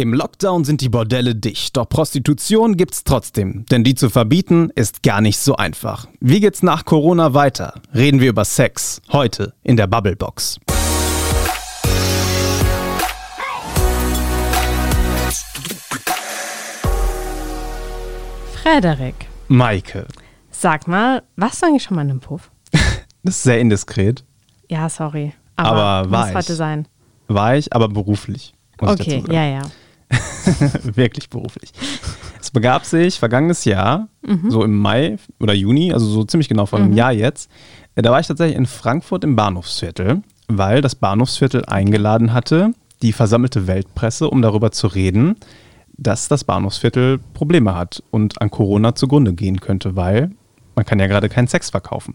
Im Lockdown sind die Bordelle dicht, doch Prostitution gibt's trotzdem. Denn die zu verbieten ist gar nicht so einfach. Wie geht's nach Corona weiter? Reden wir über Sex. Heute in der Bubblebox. Frederik, Maike. sag mal, warst du eigentlich schon mal in einem Puff? Das ist sehr indiskret. Ja, sorry. Aber, Aber war muss ich. heute sein. War ich, aber beruflich. Okay, ja, ja. Wirklich beruflich. Es begab sich vergangenes Jahr, Mhm. so im Mai oder Juni, also so ziemlich genau vor einem Jahr jetzt. äh, Da war ich tatsächlich in Frankfurt im Bahnhofsviertel, weil das Bahnhofsviertel eingeladen hatte, die versammelte Weltpresse, um darüber zu reden, dass das Bahnhofsviertel Probleme hat und an Corona zugrunde gehen könnte, weil man kann ja gerade keinen Sex verkaufen.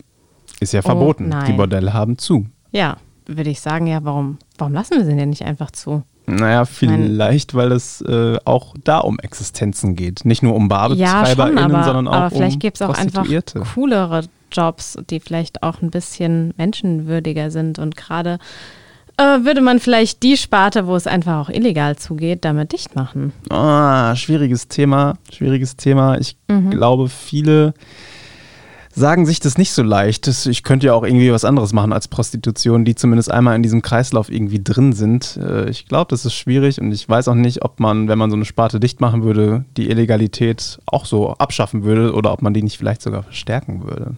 Ist ja verboten. Oh nein. Die Bordelle haben zu. Ja, würde ich sagen, ja, warum, warum lassen wir sie denn nicht einfach zu? Naja, vielleicht, weil es äh, auch da um Existenzen geht. Nicht nur um Ja, BarbetreiberInnen, aber, sondern auch aber vielleicht um gibt es auch einfach coolere Jobs, die vielleicht auch ein bisschen menschenwürdiger sind. Und gerade äh, würde man vielleicht die Sparte, wo es einfach auch illegal zugeht, damit dicht machen. Ah, schwieriges Thema, schwieriges Thema. Ich Mhm. glaube, viele sagen sich das nicht so leicht. Ich könnte ja auch irgendwie was anderes machen als Prostitution, die zumindest einmal in diesem Kreislauf irgendwie drin sind. Äh, Ich glaube, das ist schwierig und ich weiß auch nicht, ob man, wenn man so eine Sparte dicht machen würde, die Illegalität auch so abschaffen würde oder ob man die nicht vielleicht sogar verstärken würde.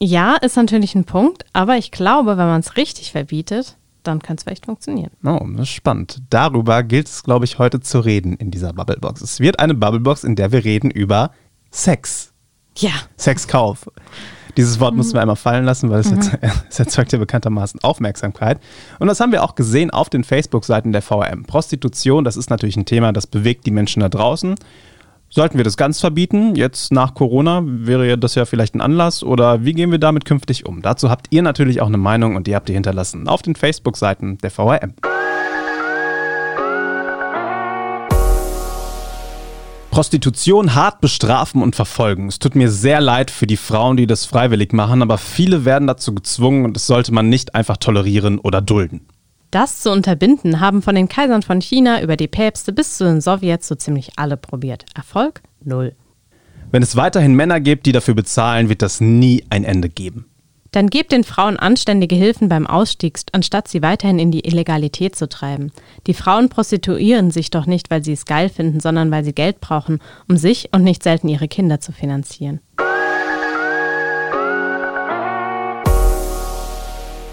Ja, ist natürlich ein Punkt, aber ich glaube, wenn man es richtig verbietet, dann kann es vielleicht funktionieren. Oh, das ist spannend. Darüber gilt es, glaube ich, heute zu reden in dieser Bubblebox. Es wird eine Bubblebox, in der wir reden über Sex. Ja, Sexkauf. Dieses Wort mussten wir einmal fallen lassen, weil es, jetzt, es erzeugt ja bekanntermaßen Aufmerksamkeit. Und das haben wir auch gesehen auf den Facebook-Seiten der VRM. Prostitution, das ist natürlich ein Thema, das bewegt die Menschen da draußen. Sollten wir das ganz verbieten? Jetzt nach Corona wäre das ja vielleicht ein Anlass oder wie gehen wir damit künftig um? Dazu habt ihr natürlich auch eine Meinung und die habt ihr hinterlassen auf den Facebook-Seiten der VRM. Prostitution hart bestrafen und verfolgen. Es tut mir sehr leid für die Frauen, die das freiwillig machen, aber viele werden dazu gezwungen und das sollte man nicht einfach tolerieren oder dulden. das zu unterbinden, haben von den Kaisern von China über die Päpste bis zu den Sowjets so ziemlich alle probiert. Erfolg? Null. Wenn es weiterhin Männer gibt, die dafür bezahlen, wird das nie ein Ende geben. Dann gebt den Frauen anständige Hilfen beim Ausstieg, anstatt sie weiterhin in die Illegalität zu treiben. Die Frauen prostituieren sich doch nicht, weil sie es geil finden, sondern weil sie Geld brauchen, um sich und nicht selten ihre Kinder zu finanzieren.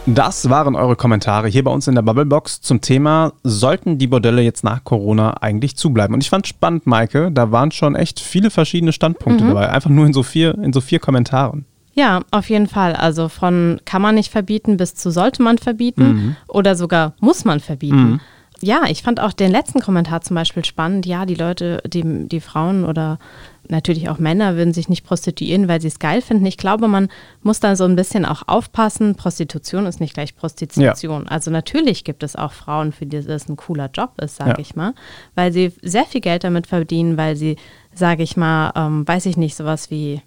Das waren eure Kommentare hier bei uns in der Bubblebox zum Thema, sollten die Bordelle jetzt nach Corona eigentlich zubleiben? Und ich fand spannend, Maike, da waren schon echt viele verschiedene Standpunkte dabei, einfach nur in so vier, in so vier Kommentaren. Ja, auf jeden Fall. Also von kann man nicht verbieten bis zu sollte man verbieten oder sogar muss man verbieten. Ja, ich fand auch den letzten Kommentar zum Beispiel spannend. Ja, die Leute, die, die Frauen oder natürlich auch Männer würden sich nicht prostituieren, weil sie es geil finden. Ich glaube, man muss da so ein bisschen auch aufpassen. Prostitution ist nicht gleich Prostitution. Also natürlich gibt es auch Frauen, für die das ein cooler Job ist, sage Ja. ich mal, weil sie sehr viel Geld damit verdienen, weil sie, sage ich mal, ähm, weiß ich nicht, sowas wie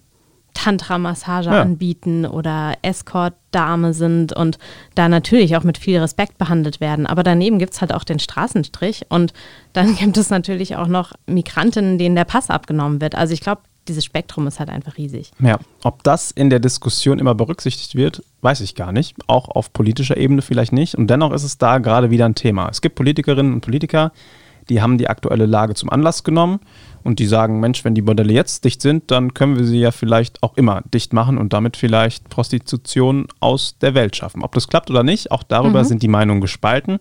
Tantra-Massage Ja. anbieten oder Escort-Dame sind und da natürlich auch mit viel Respekt behandelt werden. Aber daneben gibt es halt auch den Straßenstrich und dann gibt es natürlich auch noch Migrantinnen, denen der Pass abgenommen wird. Also ich glaube, dieses Spektrum ist halt einfach riesig. Ja, ob das in der Diskussion immer berücksichtigt wird, weiß ich gar nicht. Auch auf politischer Ebene vielleicht nicht. Und dennoch ist es da gerade wieder ein Thema. Es gibt Politikerinnen und Politiker, die haben die aktuelle Lage zum Anlass genommen und die sagen, Mensch, wenn die Bordelle jetzt dicht sind, dann können wir sie ja vielleicht auch immer dicht machen und damit vielleicht Prostitution aus der Welt schaffen. Ob das klappt oder nicht, auch darüber sind die Meinungen gespalten.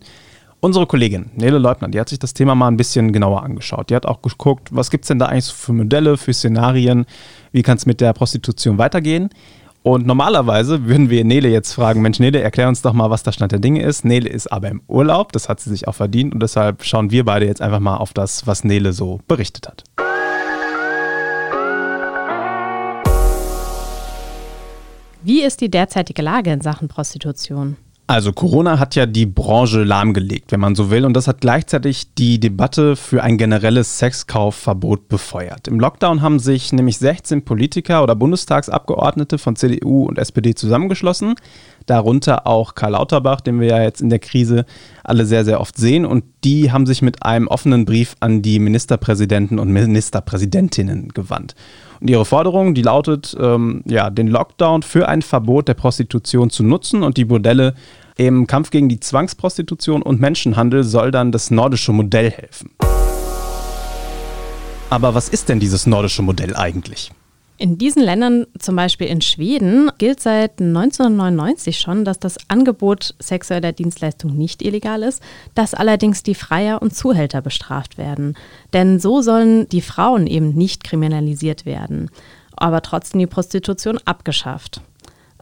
Unsere Kollegin Nele Leutner, die hat sich das Thema mal ein bisschen genauer angeschaut. Die hat auch geguckt, was gibt es denn da eigentlich so für Modelle, für Szenarien, wie kann es mit der Prostitution weitergehen. Und normalerweise würden wir Nele jetzt fragen, Mensch Nele, erklär uns doch mal, was der Stand der Dinge ist. Nele ist aber im Urlaub, das hat sie sich auch verdient und deshalb schauen wir beide jetzt einfach mal auf das, was Nele so berichtet hat. Wie ist die derzeitige Lage in Sachen Prostitution? Also Corona hat ja die Branche lahmgelegt, wenn man so will, und das hat gleichzeitig die Debatte für ein generelles Sexkaufverbot befeuert. Im Lockdown haben sich nämlich 16 Politiker oder Bundestagsabgeordnete von CDU und SPD zusammengeschlossen. darunter auch Karl Lauterbach, den wir ja jetzt in der Krise alle sehr, sehr oft sehen. Und die haben sich mit einem offenen Brief an die Ministerpräsidenten und Ministerpräsidentinnen gewandt. Und ihre Forderung, die lautet, ähm, ja, den Lockdown für ein Verbot der Prostitution zu nutzen und die Bordelle im Kampf gegen die Zwangsprostitution und Menschenhandel soll dann das nordische Modell helfen. Aber was ist denn dieses nordische Modell eigentlich? In diesen Ländern, zum Beispiel in Schweden, gilt seit 1999 schon, dass das Angebot sexueller Dienstleistung nicht illegal ist, dass allerdings die Freier und Zuhälter bestraft werden. Denn so sollen die Frauen eben nicht kriminalisiert werden, aber trotzdem die Prostitution abgeschafft.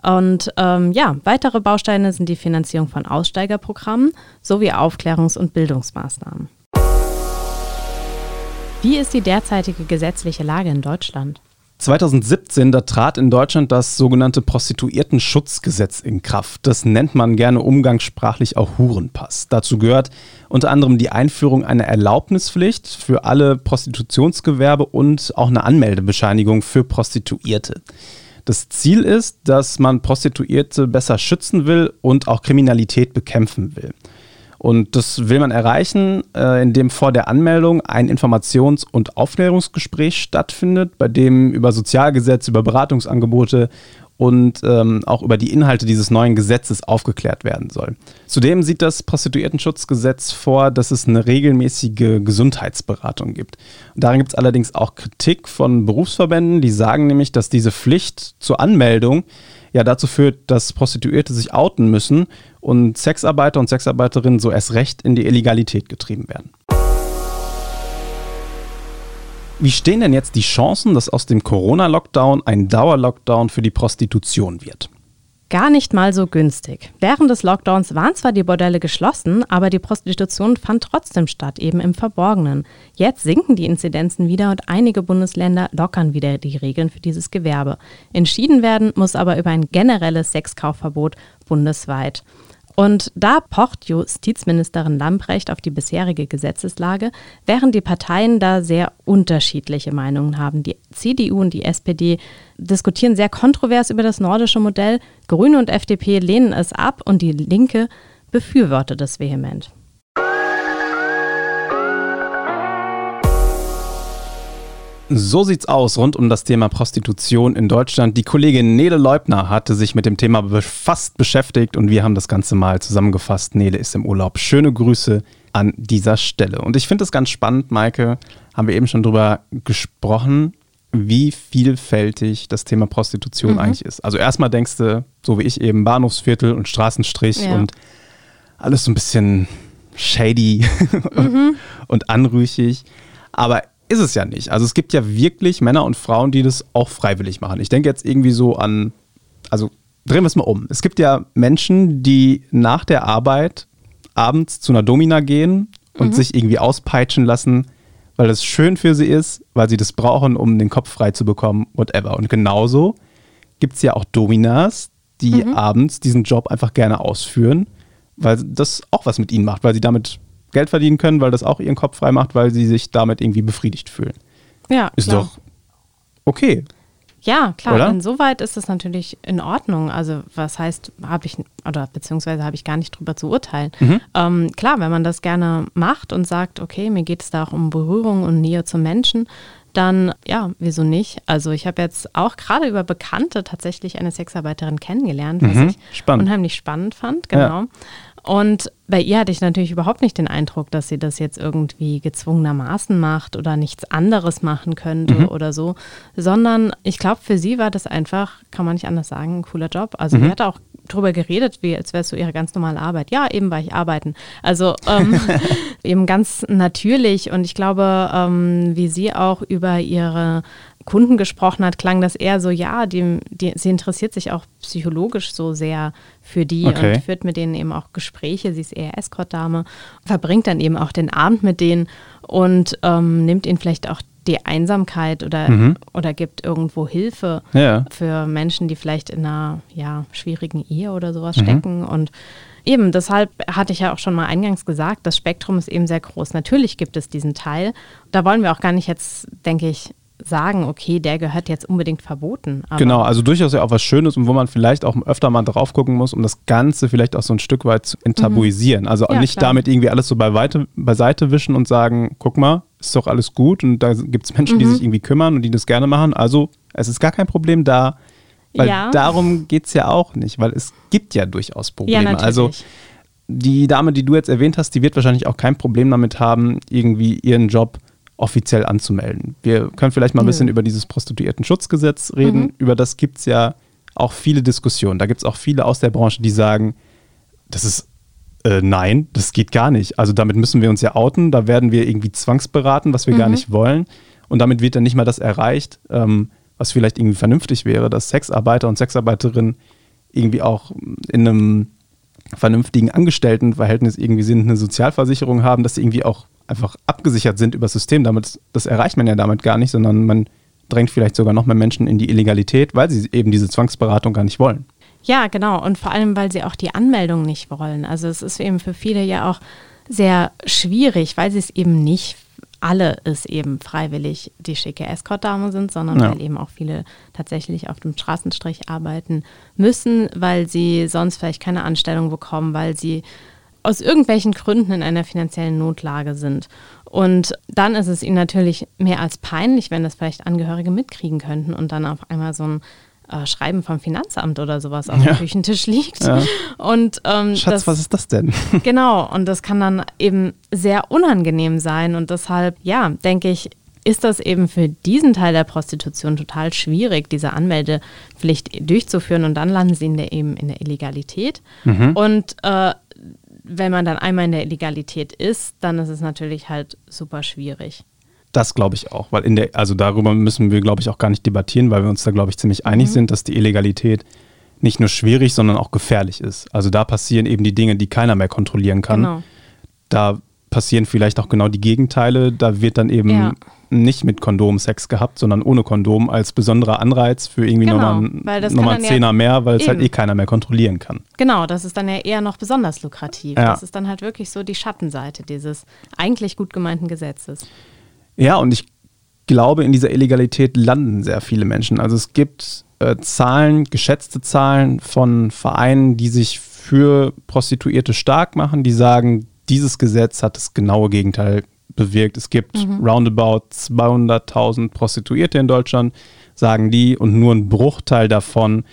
Und ähm, ja, weitere Bausteine sind die Finanzierung von Aussteigerprogrammen sowie Aufklärungs- und Bildungsmaßnahmen. Wie ist die derzeitige gesetzliche Lage in Deutschland? 2017, da trat in Deutschland das sogenannte Prostituiertenschutzgesetz in Kraft. Das nennt man gerne umgangssprachlich auch Hurenpass. Dazu gehört unter anderem die Einführung einer Erlaubnispflicht für alle Prostitutionsgewerbe und auch eine Anmeldebescheinigung für Prostituierte. Das Ziel ist, dass man Prostituierte besser schützen will und auch Kriminalität bekämpfen will. Und das will man erreichen, äh, indem vor der Anmeldung ein Informations- und Aufklärungsgespräch stattfindet, bei dem über Sozialgesetze, über Beratungsangebote und ähm, auch über die Inhalte dieses neuen Gesetzes aufgeklärt werden soll. Zudem sieht das Prostituiertenschutzgesetz vor, dass es eine regelmäßige Gesundheitsberatung gibt. Darin gibt es allerdings auch Kritik von Berufsverbänden, die sagen nämlich, dass diese Pflicht zur Anmeldung ja dazu führt, dass Prostituierte sich outen müssen und Sexarbeiter und Sexarbeiterinnen so erst recht in die Illegalität getrieben werden. Wie stehen denn jetzt die Chancen, dass aus dem Corona-Lockdown ein Dauerlockdown für die Prostitution wird? gar nicht mal so günstig. Während des Lockdowns waren zwar die Bordelle geschlossen, aber die Prostitution fand trotzdem statt, eben im Verborgenen. Jetzt sinken die Inzidenzen wieder und einige Bundesländer lockern wieder die Regeln für dieses Gewerbe. Entschieden werden muss aber über ein generelles Sexkaufverbot bundesweit. Und da pocht Justizministerin Lamprecht auf die bisherige Gesetzeslage, während die Parteien da sehr unterschiedliche Meinungen haben. Die CDU und die SPD diskutieren sehr kontrovers über das nordische Modell, Grüne und FDP lehnen es ab und die Linke befürwortet es vehement. So sieht's aus rund um das Thema Prostitution in Deutschland. Die Kollegin Nele Leubner hatte sich mit dem Thema fast beschäftigt und wir haben das Ganze mal zusammengefasst. Nele ist im Urlaub. Schöne Grüße an dieser Stelle. Und ich finde es ganz spannend, Maike, haben wir eben schon drüber gesprochen, wie vielfältig das Thema Prostitution mhm. eigentlich ist. Also erstmal denkst du, so wie ich eben, Bahnhofsviertel und Straßenstrich ja. und alles so ein bisschen shady mhm. und anrüchig. Aber ist es ja nicht. Also es gibt ja wirklich Männer und Frauen, die das auch freiwillig machen. Ich denke jetzt irgendwie so an, also drehen wir es mal um. Es gibt ja Menschen, die nach der Arbeit abends zu einer Domina gehen und mhm. sich irgendwie auspeitschen lassen, weil das schön für sie ist, weil sie das brauchen, um den Kopf frei zu bekommen, whatever. Und genauso gibt es ja auch Dominas, die mhm. abends diesen Job einfach gerne ausführen, weil das auch was mit ihnen macht, weil sie damit Geld verdienen können, weil das auch ihren Kopf frei macht, weil sie sich damit irgendwie befriedigt fühlen. Ja, ist klar. doch okay. Ja, klar. Oder? Insoweit ist es natürlich in Ordnung. Also was heißt, habe ich, oder beziehungsweise habe ich gar nicht drüber zu urteilen. Mhm. Ähm, klar, wenn man das gerne macht und sagt, okay, mir geht es da auch um Berührung und Nähe zum Menschen, dann ja, wieso nicht? Also ich habe jetzt auch gerade über Bekannte tatsächlich eine Sexarbeiterin kennengelernt, was mhm, ich spannend. unheimlich spannend fand, genau. Ja. Und bei ihr hatte ich natürlich überhaupt nicht den Eindruck, dass sie das jetzt irgendwie gezwungenermaßen macht oder nichts anderes machen könnte mhm. oder so, sondern ich glaube, für sie war das einfach, kann man nicht anders sagen, ein cooler Job. Also mhm. sie hatte auch drüber geredet, wie als wäre es so ihre ganz normale Arbeit. Ja, eben war ich arbeiten. Also ähm, eben ganz natürlich und ich glaube, ähm, wie sie auch über ihre Kunden gesprochen hat, klang das eher so, ja, die, die, sie interessiert sich auch psychologisch so sehr für die okay. und führt mit denen eben auch Gespräche. Sie ist eher Escort-Dame, verbringt dann eben auch den Abend mit denen und ähm, nimmt ihnen vielleicht auch die Einsamkeit oder, mhm. oder gibt irgendwo Hilfe ja. für Menschen, die vielleicht in einer ja, schwierigen Ehe oder sowas mhm. stecken. Und eben deshalb hatte ich ja auch schon mal eingangs gesagt, das Spektrum ist eben sehr groß. Natürlich gibt es diesen Teil. Da wollen wir auch gar nicht jetzt, denke ich, sagen, okay, der gehört jetzt unbedingt verboten. genau, also durchaus ja auch was Schönes und wo man vielleicht auch öfter mal drauf gucken muss, um das Ganze vielleicht auch so ein Stück weit zu enttabuisieren. Mhm. Also ja, nicht klar. damit irgendwie alles so beiseite, beiseite wischen und sagen, guck mal, ist doch alles gut und da gibt es Menschen, mhm. die sich irgendwie kümmern und die das gerne machen. Also es ist gar kein Problem da. Weil ja. darum geht es ja auch nicht, weil es gibt ja durchaus Probleme. Ja, also die Dame, die du jetzt erwähnt hast, die wird wahrscheinlich auch kein Problem damit haben, irgendwie ihren Job offiziell anzumelden. Wir können vielleicht mal ein bisschen über dieses Prostituierten-Schutzgesetz reden. Mhm. Über das gibt es ja auch viele Diskussionen. Da gibt es auch viele aus der Branche, die sagen, das ist äh, nein, das geht gar nicht. Also damit müssen wir uns ja outen, da werden wir irgendwie zwangsberaten, was wir mhm. gar nicht wollen. Und damit wird dann nicht mal das erreicht, ähm, was vielleicht irgendwie vernünftig wäre, dass Sexarbeiter und Sexarbeiterinnen irgendwie auch in einem vernünftigen Angestelltenverhältnis irgendwie sind, eine Sozialversicherung haben, dass sie irgendwie auch einfach abgesichert sind über das System. Damit, das erreicht man ja damit gar nicht, sondern man drängt vielleicht sogar noch mehr Menschen in die Illegalität, weil sie eben diese Zwangsberatung gar nicht wollen. Ja, genau. Und vor allem, weil sie auch die Anmeldung nicht wollen. Also es ist eben für viele ja auch sehr schwierig, weil sie es eben nicht alle es eben freiwillig die schicke Escort-Dame sind, sondern ja. weil eben auch viele tatsächlich auf dem Straßenstrich arbeiten müssen, weil sie sonst vielleicht keine Anstellung bekommen, weil sie aus irgendwelchen Gründen in einer finanziellen Notlage sind. Und dann ist es ihnen natürlich mehr als peinlich, wenn das vielleicht Angehörige mitkriegen könnten und dann auf einmal so ein äh, Schreiben vom Finanzamt oder sowas auf ja. dem Küchentisch liegt. Ja. Und, ähm, Schatz, das, was ist das denn? genau, und das kann dann eben sehr unangenehm sein. Und deshalb, ja, denke ich, ist das eben für diesen Teil der Prostitution total schwierig, diese Anmeldepflicht durchzuführen und dann landen sie in der, eben in der Illegalität. Mhm. Und äh, wenn man dann einmal in der Illegalität ist, dann ist es natürlich halt super schwierig. Das glaube ich auch, weil in der, also darüber müssen wir, glaube ich, auch gar nicht debattieren, weil wir uns da, glaube ich, ziemlich einig mhm. sind, dass die Illegalität nicht nur schwierig, sondern auch gefährlich ist. Also da passieren eben die Dinge, die keiner mehr kontrollieren kann. Genau. Da passieren vielleicht auch genau die Gegenteile. Da wird dann eben ja. nicht mit Kondom Sex gehabt, sondern ohne Kondom als besonderer Anreiz für irgendwie genau, nochmal, nochmal Zehner ja mehr, weil es halt eh keiner mehr kontrollieren kann. Genau, das ist dann ja eher noch besonders lukrativ. Ja. Das ist dann halt wirklich so die Schattenseite dieses eigentlich gut gemeinten Gesetzes. Ja, und ich glaube, in dieser Illegalität landen sehr viele Menschen. Also es gibt äh, Zahlen, geschätzte Zahlen von Vereinen, die sich für Prostituierte stark machen, die sagen, dieses Gesetz hat das genaue Gegenteil bewirkt. Es gibt mhm. roundabout 200.000 Prostituierte in Deutschland, sagen die, und nur ein Bruchteil davon,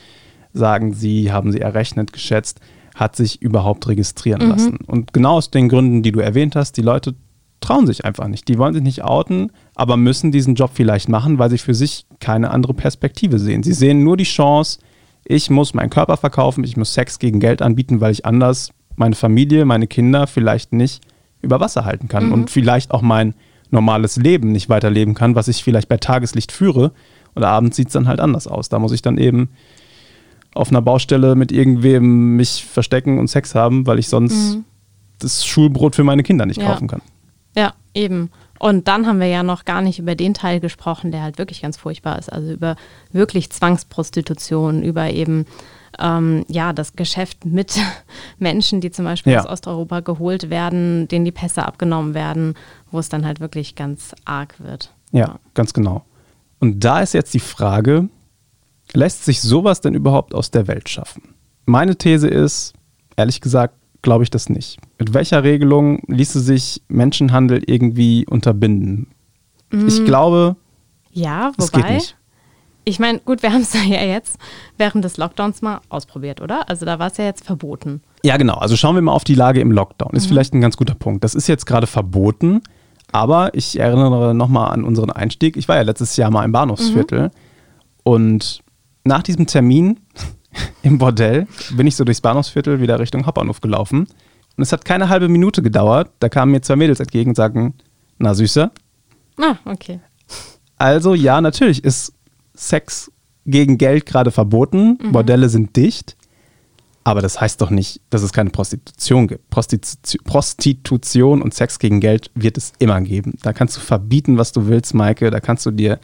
sagen sie, haben sie errechnet, geschätzt, hat sich überhaupt registrieren mhm. lassen. Und genau aus den Gründen, die du erwähnt hast, die Leute trauen sich einfach nicht. Die wollen sich nicht outen, aber müssen diesen Job vielleicht machen, weil sie für sich keine andere Perspektive sehen. Sie sehen nur die Chance, ich muss meinen Körper verkaufen, ich muss Sex gegen Geld anbieten, weil ich anders meine Familie, meine Kinder vielleicht nicht über Wasser halten kann mhm. und vielleicht auch mein normales Leben nicht weiterleben kann, was ich vielleicht bei Tageslicht führe. Und abends sieht es dann halt anders aus. Da muss ich dann eben auf einer Baustelle mit irgendwem mich verstecken und Sex haben, weil ich sonst mhm. das Schulbrot für meine Kinder nicht ja. kaufen kann. Ja, eben. Und dann haben wir ja noch gar nicht über den Teil gesprochen, der halt wirklich ganz furchtbar ist. Also über wirklich Zwangsprostitution, über eben ähm, ja, das Geschäft mit Menschen, die zum Beispiel ja. aus Osteuropa geholt werden, denen die Pässe abgenommen werden, wo es dann halt wirklich ganz arg wird. Ja, ja, ganz genau. Und da ist jetzt die Frage, lässt sich sowas denn überhaupt aus der Welt schaffen? Meine These ist, ehrlich gesagt, glaube ich das nicht. Mit welcher Regelung ließe sich Menschenhandel irgendwie unterbinden? Mm. Ich glaube, ja, wobei, ich meine, gut, wir haben es ja jetzt während des Lockdowns mal ausprobiert, oder? Also da war es ja jetzt verboten. Ja, genau. Also schauen wir mal auf die Lage im Lockdown. Ist mhm. vielleicht ein ganz guter Punkt. Das ist jetzt gerade verboten, aber ich erinnere nochmal an unseren Einstieg. Ich war ja letztes Jahr mal im Bahnhofsviertel mhm. und nach diesem Termin im Bordell bin ich so durchs Bahnhofsviertel wieder Richtung Hauptbahnhof gelaufen. Und es hat keine halbe Minute gedauert. Da kamen mir zwei Mädels entgegen und sagten, na Süßer. Ah, okay. Also ja, natürlich ist Sex gegen Geld gerade verboten. Mhm. Bordelle sind dicht. Aber das heißt doch nicht, dass es keine Prostitution gibt. Prostitu Prostitution und Sex gegen Geld wird es immer geben. Da kannst du verbieten, was du willst, Maike. Da kannst du dir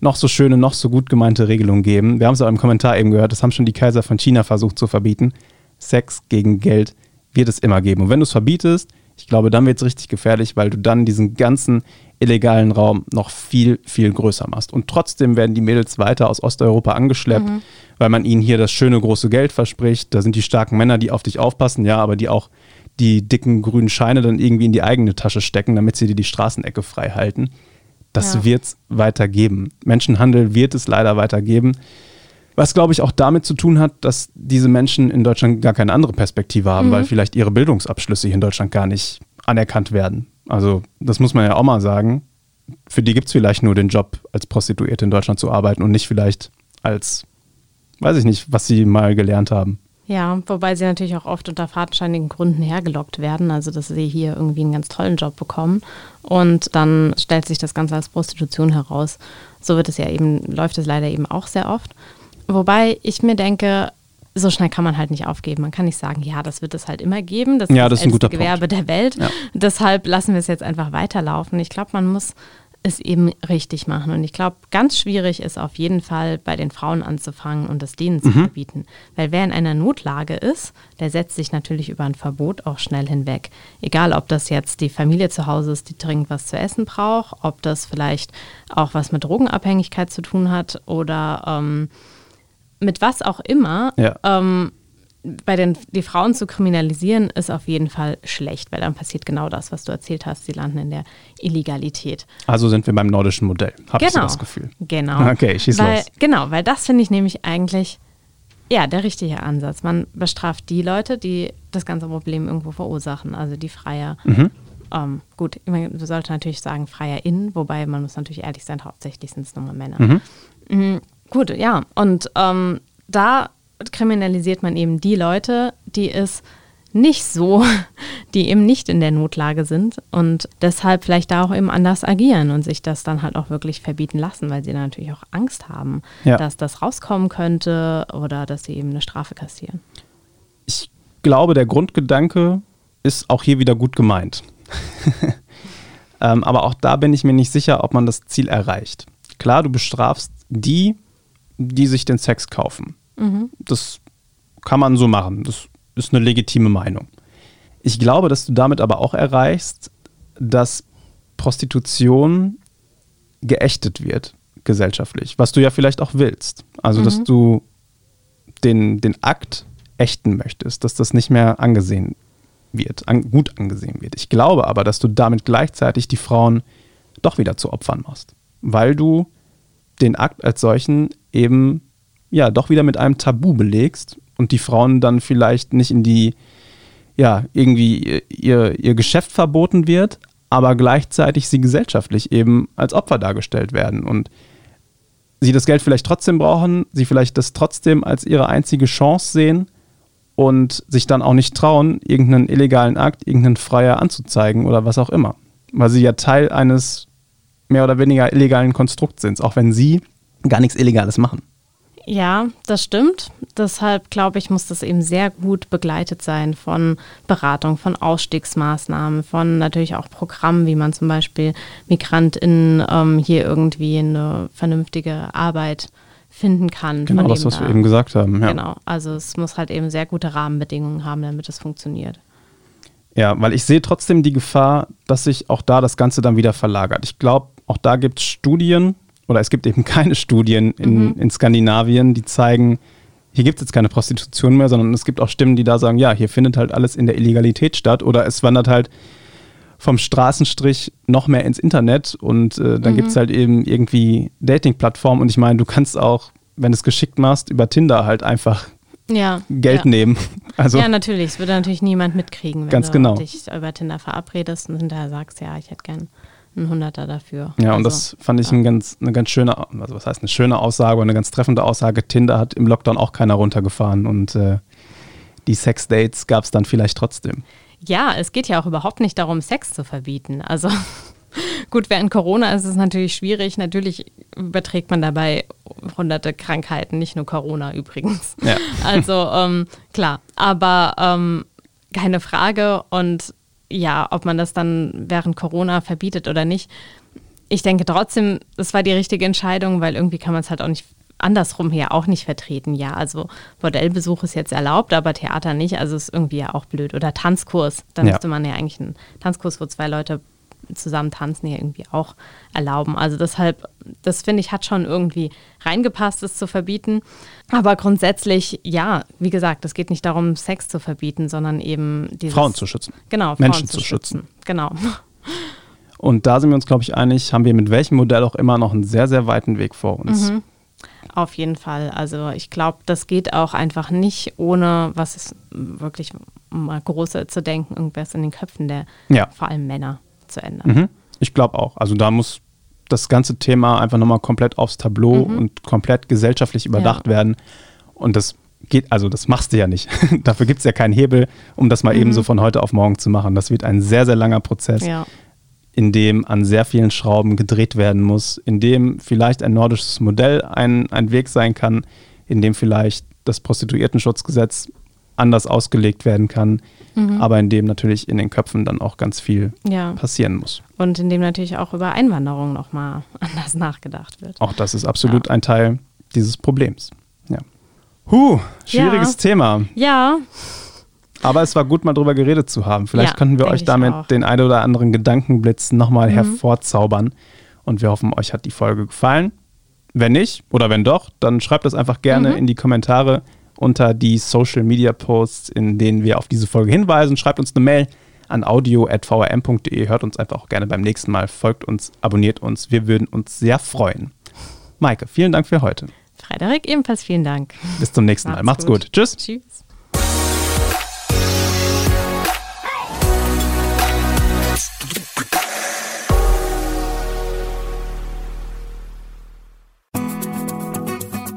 noch so schöne, noch so gut gemeinte Regelungen geben. Wir haben es auch im Kommentar eben gehört, das haben schon die Kaiser von China versucht zu verbieten. Sex gegen Geld wird es immer geben. Und wenn du es verbietest, ich glaube, dann wird es richtig gefährlich, weil du dann diesen ganzen illegalen Raum noch viel, viel größer machst. Und trotzdem werden die Mädels weiter aus Osteuropa angeschleppt, mhm. weil man ihnen hier das schöne große Geld verspricht. Da sind die starken Männer, die auf dich aufpassen, ja, aber die auch die dicken grünen Scheine dann irgendwie in die eigene Tasche stecken, damit sie dir die Straßenecke frei halten. Das ja. wird es weitergeben. Menschenhandel wird es leider weitergeben. Was, glaube ich, auch damit zu tun hat, dass diese Menschen in Deutschland gar keine andere Perspektive haben, mhm. weil vielleicht ihre Bildungsabschlüsse hier in Deutschland gar nicht anerkannt werden. Also, das muss man ja auch mal sagen. Für die gibt es vielleicht nur den Job, als Prostituierte in Deutschland zu arbeiten und nicht vielleicht als, weiß ich nicht, was sie mal gelernt haben. Ja, wobei sie natürlich auch oft unter fadenscheinigen Gründen hergelockt werden, also dass sie hier irgendwie einen ganz tollen Job bekommen und dann stellt sich das Ganze als Prostitution heraus. So wird es ja eben, läuft es leider eben auch sehr oft. Wobei ich mir denke, so schnell kann man halt nicht aufgeben. Man kann nicht sagen, ja, das wird es halt immer geben. Das ja, ist das, das ist ein guter Gewerbe Punkt. der Welt. Ja. Deshalb lassen wir es jetzt einfach weiterlaufen. Ich glaube, man muss es eben richtig machen. Und ich glaube, ganz schwierig ist auf jeden Fall bei den Frauen anzufangen und es denen zu mhm. verbieten. Weil wer in einer Notlage ist, der setzt sich natürlich über ein Verbot auch schnell hinweg. Egal, ob das jetzt die Familie zu Hause ist, die dringend was zu essen braucht, ob das vielleicht auch was mit Drogenabhängigkeit zu tun hat oder ähm, mit was auch immer. Ja. Ähm, bei den die Frauen zu kriminalisieren, ist auf jeden Fall schlecht, weil dann passiert genau das, was du erzählt hast. Sie landen in der Illegalität. Also sind wir beim nordischen Modell, habe genau, ich so das Gefühl. Genau. Okay, schieß weil, los. Genau, weil das finde ich nämlich eigentlich ja der richtige Ansatz. Man bestraft die Leute, die das ganze Problem irgendwo verursachen, also die Freier. Mhm. Ähm, gut, ich du solltest natürlich sagen FreierInnen, wobei man muss natürlich ehrlich sein, hauptsächlich sind es nur Männer. Mhm. Mhm, gut, ja. Und ähm, da kriminalisiert man eben die Leute, die es nicht so, die eben nicht in der Notlage sind und deshalb vielleicht da auch eben anders agieren und sich das dann halt auch wirklich verbieten lassen, weil sie dann natürlich auch Angst haben, ja. dass das rauskommen könnte oder dass sie eben eine Strafe kassieren. Ich glaube, der Grundgedanke ist auch hier wieder gut gemeint. ähm, aber auch da bin ich mir nicht sicher, ob man das Ziel erreicht. Klar, du bestrafst die, die sich den Sex kaufen. Mhm. Das kann man so machen. Das ist eine legitime Meinung. Ich glaube, dass du damit aber auch erreichst, dass Prostitution geächtet wird gesellschaftlich, was du ja vielleicht auch willst. Also, mhm. dass du den, den Akt ächten möchtest, dass das nicht mehr angesehen wird, an, gut angesehen wird. Ich glaube aber, dass du damit gleichzeitig die Frauen doch wieder zu Opfern machst, weil du den Akt als solchen eben ja doch wieder mit einem Tabu belegst und die Frauen dann vielleicht nicht in die, ja, irgendwie ihr, ihr Geschäft verboten wird, aber gleichzeitig sie gesellschaftlich eben als Opfer dargestellt werden und sie das Geld vielleicht trotzdem brauchen, sie vielleicht das trotzdem als ihre einzige Chance sehen und sich dann auch nicht trauen, irgendeinen illegalen Akt, irgendeinen Freier anzuzeigen oder was auch immer. Weil sie ja Teil eines mehr oder weniger illegalen Konstrukts sind, auch wenn sie gar nichts Illegales machen. Ja, das stimmt. Deshalb glaube ich, muss das eben sehr gut begleitet sein von Beratung, von Ausstiegsmaßnahmen, von natürlich auch Programmen, wie man zum Beispiel MigrantInnen ähm, hier irgendwie eine vernünftige Arbeit finden kann. Genau das, was da. wir eben gesagt haben. Ja. Genau, also es muss halt eben sehr gute Rahmenbedingungen haben, damit es funktioniert. Ja, weil ich sehe trotzdem die Gefahr, dass sich auch da das Ganze dann wieder verlagert. Ich glaube, auch da gibt es Studien, oder es gibt eben keine Studien in, mhm. in Skandinavien, die zeigen, hier gibt es jetzt keine Prostitution mehr, sondern es gibt auch Stimmen, die da sagen, ja, hier findet halt alles in der Illegalität statt oder es wandert halt vom Straßenstrich noch mehr ins Internet und äh, dann mhm. gibt es halt eben irgendwie Dating-Plattformen und ich meine, du kannst auch, wenn du es geschickt machst, über Tinder halt einfach ja, Geld ja. nehmen. Also, ja, natürlich. Es würde natürlich niemand mitkriegen, wenn ganz du genau. dich über Tinder verabredest und hinterher sagst, ja, ich hätte gern ein Hunderter dafür. Ja, also, und das fand ich ja. ein ganz, eine ganz schöne, also was heißt eine schöne Aussage, eine ganz treffende Aussage. Tinder hat im Lockdown auch keiner runtergefahren und äh, die Sex-Dates gab es dann vielleicht trotzdem. Ja, es geht ja auch überhaupt nicht darum, Sex zu verbieten. Also gut, während Corona ist es natürlich schwierig. Natürlich überträgt man dabei hunderte Krankheiten, nicht nur Corona übrigens. Ja. Also ähm, klar, aber ähm, keine Frage. Und ja, ob man das dann während Corona verbietet oder nicht. Ich denke trotzdem, es war die richtige Entscheidung, weil irgendwie kann man es halt auch nicht andersrum her auch nicht vertreten. Ja, also Bordellbesuch ist jetzt erlaubt, aber Theater nicht, also ist irgendwie ja auch blöd. Oder Tanzkurs, dann ja. müsste man ja eigentlich einen Tanzkurs, wo zwei Leute zusammen tanzen ja irgendwie auch erlauben. Also deshalb, das finde ich, hat schon irgendwie reingepasst, es zu verbieten. Aber grundsätzlich, ja, wie gesagt, es geht nicht darum, Sex zu verbieten, sondern eben dieses, Frauen zu schützen. Genau, Frauen Menschen zu, schützen. schützen. Genau. Und da sind wir uns, glaube ich, einig, haben wir mit welchem Modell auch immer noch einen sehr, sehr weiten Weg vor uns. Mhm. Auf jeden Fall. Also ich glaube, das geht auch einfach nicht, ohne was ist wirklich mal große zu denken, irgendwas in den Köpfen der ja. vor allem Männer zu ändern. Mhm. Ich glaube auch. Also da muss das ganze Thema einfach nochmal komplett aufs Tableau mhm. und komplett gesellschaftlich überdacht ja. werden. Und das geht, also das machst du ja nicht. Dafür gibt es ja keinen Hebel, um das mal mhm. eben so von heute auf morgen zu machen. Das wird ein sehr, sehr langer Prozess. Ja in dem an sehr vielen Schrauben gedreht werden muss, in dem vielleicht ein nordisches Modell ein, ein Weg sein kann, in dem vielleicht das Prostituiertenschutzgesetz anders ausgelegt werden kann, mhm. aber in dem natürlich in den Köpfen dann auch ganz viel ja. passieren muss. Und in dem natürlich auch über Einwanderung nochmal anders nachgedacht wird. Auch das ist absolut ja. ein Teil dieses Problems. Ja. Huh, schwieriges ja. Thema. Ja. Aber es war gut, mal drüber geredet zu haben. Vielleicht könnten wir euch damit den ein oder anderen Gedankenblitz nochmal mhm. hervorzaubern. Und wir hoffen, euch hat die Folge gefallen. Wenn nicht oder wenn doch, dann schreibt das einfach gerne mhm. in die Kommentare unter die Social Media Posts, in denen wir auf diese Folge hinweisen. Schreibt uns eine Mail an audio.vrm.de. Hört uns einfach auch gerne beim nächsten Mal. Folgt uns, abonniert uns. Wir würden uns sehr freuen. Maike, vielen Dank für heute. Frederik, ebenfalls vielen Dank. Bis zum nächsten Mal. Macht's gut. gut. Tschüss. Tschüss.